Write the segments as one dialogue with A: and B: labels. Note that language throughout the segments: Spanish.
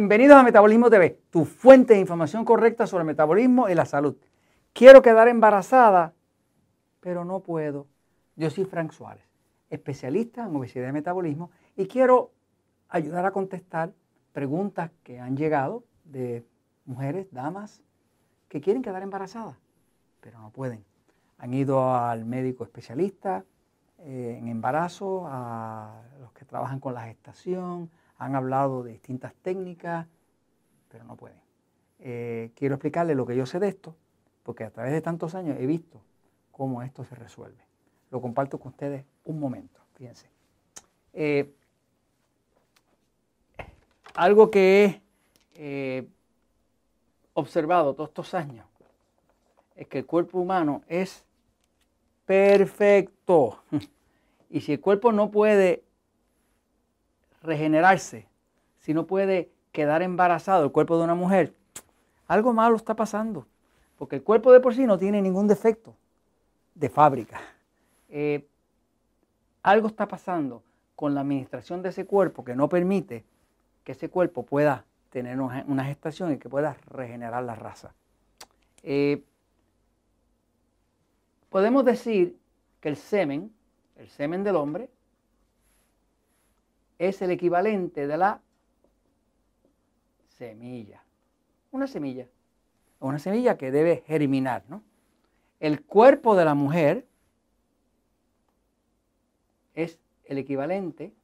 A: Bienvenidos a Metabolismo TV, tu fuente de información correcta sobre metabolismo y la salud. Quiero quedar embarazada, pero no puedo. Yo soy Frank Suárez, especialista en obesidad y metabolismo, y quiero ayudar a contestar preguntas que han llegado de mujeres, damas, que quieren quedar embarazadas, pero no pueden. Han ido al médico especialista eh, en embarazo, a los que trabajan con la gestación, han hablado de distintas técnicas, pero no pueden. Eh, quiero explicarles lo que yo sé de esto, porque a través de tantos años he visto cómo esto se resuelve. Lo comparto con ustedes un momento, fíjense. Eh, algo que he eh, observado todos estos años es que el cuerpo humano es perfecto. Y si el cuerpo no puede regenerarse, si no puede quedar embarazado el cuerpo de una mujer, algo malo está pasando. Porque el cuerpo de por sí no tiene ningún defecto de fábrica. Eh, algo está pasando con la administración de ese cuerpo que no permite que ese cuerpo pueda tener una gestación y que pueda regenerar la raza. Eh, podemos decir que el semen, el semen del hombre, es el equivalente de la semilla. Una semilla. Una semilla que debe germinar. ¿no? El cuerpo de la mujer es el equivalente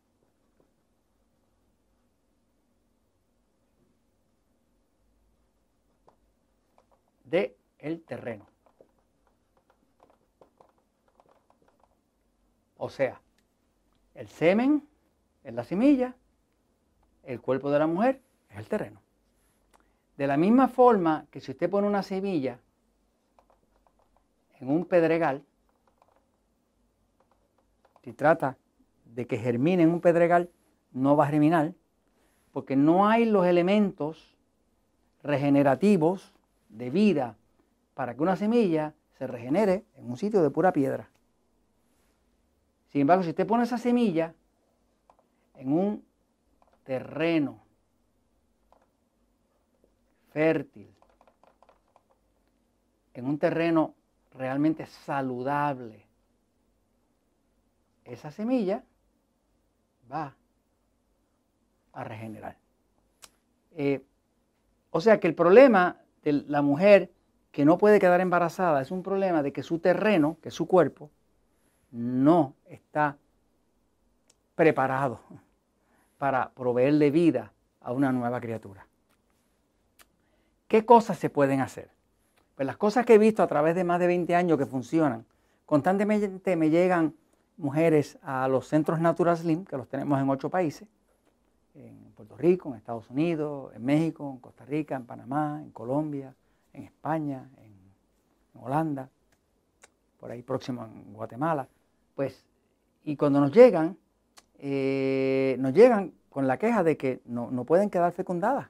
A: de el terreno. O sea, el semen es la semilla, el cuerpo de la mujer es el terreno. De la misma forma que si usted pone una semilla en un pedregal, si trata de que germine en un pedregal, no va a germinar, porque no hay los elementos regenerativos de vida para que una semilla se regenere en un sitio de pura piedra. Sin embargo, si usted pone esa semilla en un terreno fértil, en un terreno realmente saludable, esa semilla va a regenerar. Eh, o sea que el problema de la mujer que no puede quedar embarazada es un problema de que su terreno, que su cuerpo, no está preparado para proveerle vida a una nueva criatura. ¿Qué cosas se pueden hacer? Pues las cosas que he visto a través de más de 20 años que funcionan, constantemente me llegan mujeres a los centros Natural Slim, que los tenemos en ocho países, en Puerto Rico, en Estados Unidos, en México, en Costa Rica, en Panamá, en Colombia, en España, en, Holanda, por ahí próximo en Guatemala. Pues, y cuando nos llegan, eh, nos llegan con la queja de que no, pueden quedar fecundadas.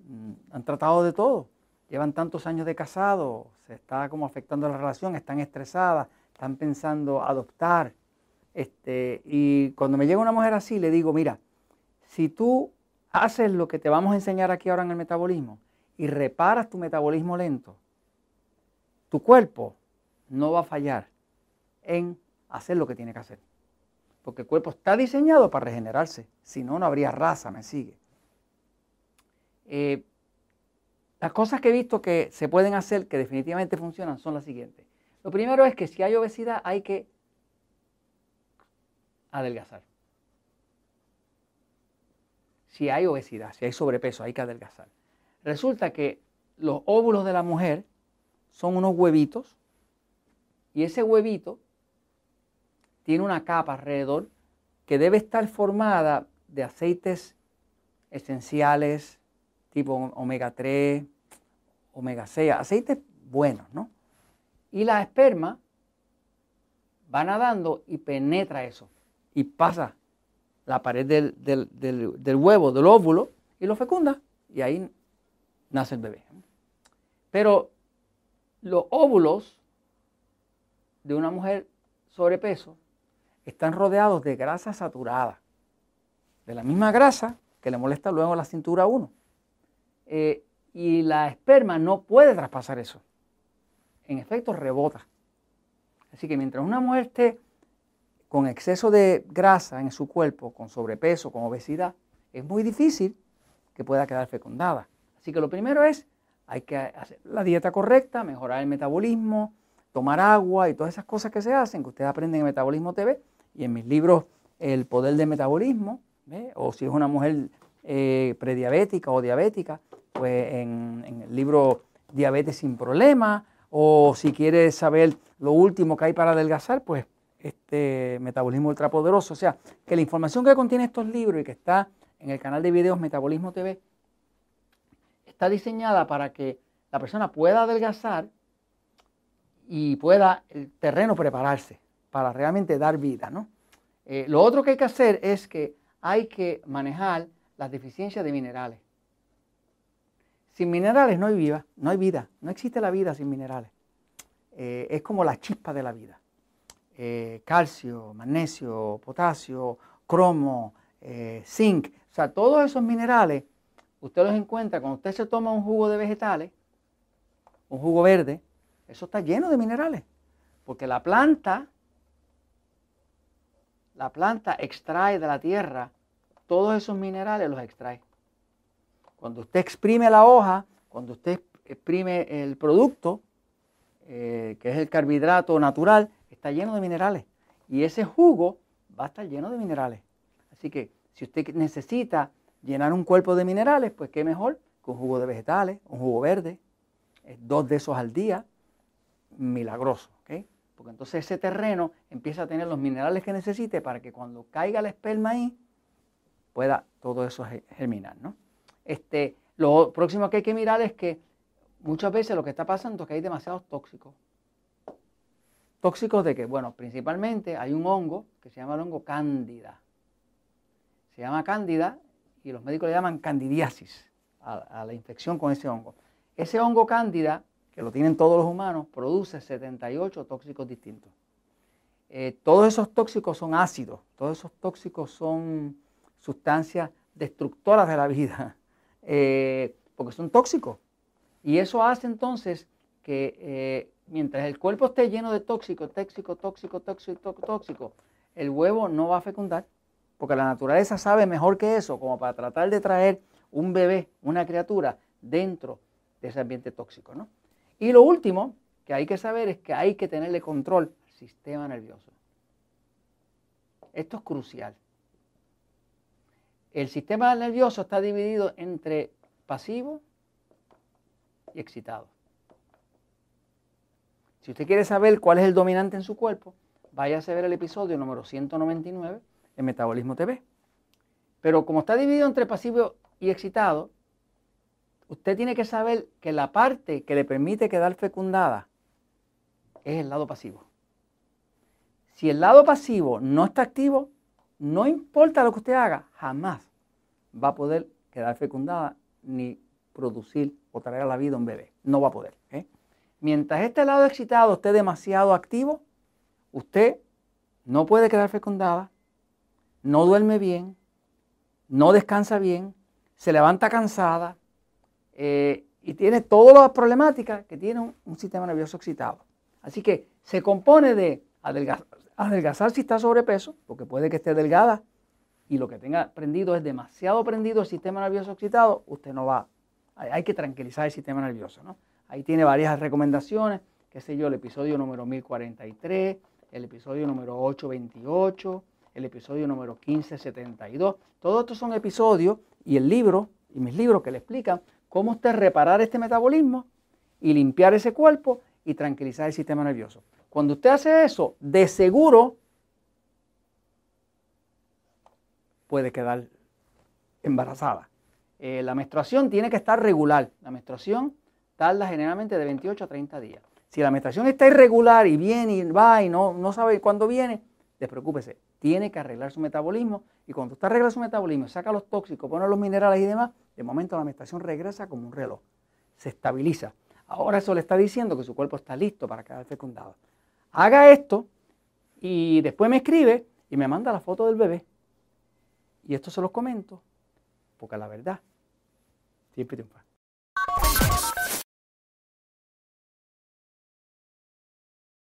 A: Mm, han tratado de todo. Llevan tantos años de casado, se está como afectando la relación, están estresadas, están pensando adoptar. Este, y cuando me llega una mujer así, le digo, mira, si tú haces lo que te vamos a enseñar aquí ahora en el metabolismo y reparas tu metabolismo lento, tu cuerpo no va a fallar en hacer lo que tiene que hacer. Porque el cuerpo está diseñado para regenerarse. Si no, no habría raza, me sigue. Eh, las cosas que he visto que se pueden hacer, que definitivamente funcionan, son las siguientes. Lo primero es que si hay obesidad hay que adelgazar. Si hay obesidad, si hay sobrepeso, hay que adelgazar. Resulta que los óvulos de la mujer son unos huevitos y ese huevito tiene una capa alrededor que debe estar formada de aceites esenciales tipo omega 3, omega 6, aceites buenos, ¿no? Y la esperma va nadando y penetra eso y pasa la pared del, del, huevo, del óvulo, y lo fecunda. Y ahí nace el bebé. Pero los óvulos de una mujer sobrepeso están rodeados de grasa saturada. De la misma grasa que le molesta luego la cintura a uno. Eh, y la esperma no puede traspasar eso. En efecto, rebota. Así que mientras una mujer esté con exceso de grasa en su cuerpo, con sobrepeso, con obesidad, es muy difícil que pueda quedar fecundada. Así que lo primero es, hay que hacer la dieta correcta, mejorar el metabolismo, tomar agua y todas esas cosas que se hacen, que ustedes aprenden en Metabolismo TV y en mis libros El Poder del Metabolismo, o si es una mujer eh, prediabética o diabética, pues en, el libro Diabetes sin Problema, o si quiere saber lo último que hay para adelgazar, pues este Metabolismo Ultrapoderoso. O sea, que la información que contiene estos libros y que está en el canal de videos Metabolismo TV está diseñada para que la persona pueda adelgazar y pueda el terreno prepararse para realmente dar vida. ¿no? Eh, lo otro que hay que hacer es que hay que manejar las deficiencias de minerales. Sin minerales no hay vida, no hay vida, no existe la vida sin minerales. Eh, es como la chispa de la vida. Eh, calcio, magnesio, potasio, cromo, zinc, o sea, todos esos minerales usted los encuentra cuando usted se toma un jugo de vegetales, un jugo verde, eso está lleno de minerales, porque la planta, la planta extrae de la tierra todos esos minerales, los extrae. Cuando usted exprime la hoja, cuando usted exprime el producto, eh, que es el carbohidrato natural, está lleno de minerales. Y ese jugo va a estar lleno de minerales. Así que si usted necesita llenar un cuerpo de minerales, pues qué mejor que un jugo de vegetales, un jugo verde, dos de esos al día, milagroso, ¿ok? Porque entonces ese terreno empieza a tener los minerales que necesite para que cuando caiga la esperma ahí, pueda todo eso germinar, ¿no? Este, lo próximo que hay que mirar es que muchas veces lo que está pasando es que hay demasiados tóxicos. ¿Tóxicos de qué? Bueno, principalmente hay un hongo que se llama el hongo cándida. Se llama cándida y los médicos le llaman candidiasis a, a la infección con ese hongo. Ese hongo cándida que lo tienen todos los humanos, produce 78 tóxicos distintos. Eh, todos esos tóxicos son ácidos, todos esos tóxicos son sustancias destructoras de la vida, eh, porque son tóxicos. Y eso hace entonces que eh, mientras el cuerpo esté lleno de tóxicos, tóxico, tóxico, tóxico, tóxico, el huevo no va a fecundar, porque la naturaleza sabe mejor que eso, como para tratar de traer un bebé, una criatura, dentro de ese ambiente tóxico, ¿no? Y lo último que hay que saber es que hay que tenerle control al sistema nervioso. Esto es crucial. El sistema nervioso está dividido entre pasivo y excitado. Si usted quiere saber cuál es el dominante en su cuerpo, váyase a ver el episodio número 199 de Metabolismo TV. Pero como está dividido entre pasivo y excitado, usted tiene que saber que la parte que le permite quedar fecundada es el lado pasivo. Si el lado pasivo no está activo, no importa lo que usted haga, jamás va a poder quedar fecundada ni producir o traer a la vida un bebé. No va a poder. ¿eh? Mientras este lado excitado esté demasiado activo, usted no puede quedar fecundada, no duerme bien, no descansa bien, se levanta cansada, eh, y tiene todas las problemáticas que tiene un, sistema nervioso excitado. Así que se compone de adelgazar, si está sobrepeso, porque puede que esté delgada y lo que tenga prendido es demasiado prendido el sistema nervioso excitado, usted no va. Hay, que tranquilizar el sistema nervioso. ¿no? Ahí tiene varias recomendaciones, qué sé yo, el episodio número 1043, el episodio número 828, el episodio número 1572. Todos estos son episodios y el libro y mis libros que le explican cómo usted reparar este metabolismo y limpiar ese cuerpo y tranquilizar el sistema nervioso. Cuando usted hace eso, de seguro puede quedar embarazada. Eh, la menstruación tiene que estar regular. La menstruación tarda generalmente de 28 a 30 días. Si la menstruación está irregular y viene y va y no, no sabe cuándo viene, despreocúpese. Tiene que arreglar su metabolismo y cuando usted arregla su metabolismo, saca los tóxicos, pone los minerales y demás, de momento la menstruación regresa como un reloj, se estabiliza. Ahora eso le está diciendo que su cuerpo está listo para quedar fecundado. Haga esto y después me escribe y me manda la foto del bebé. Y esto se los comento porque la verdad siempre triunfa.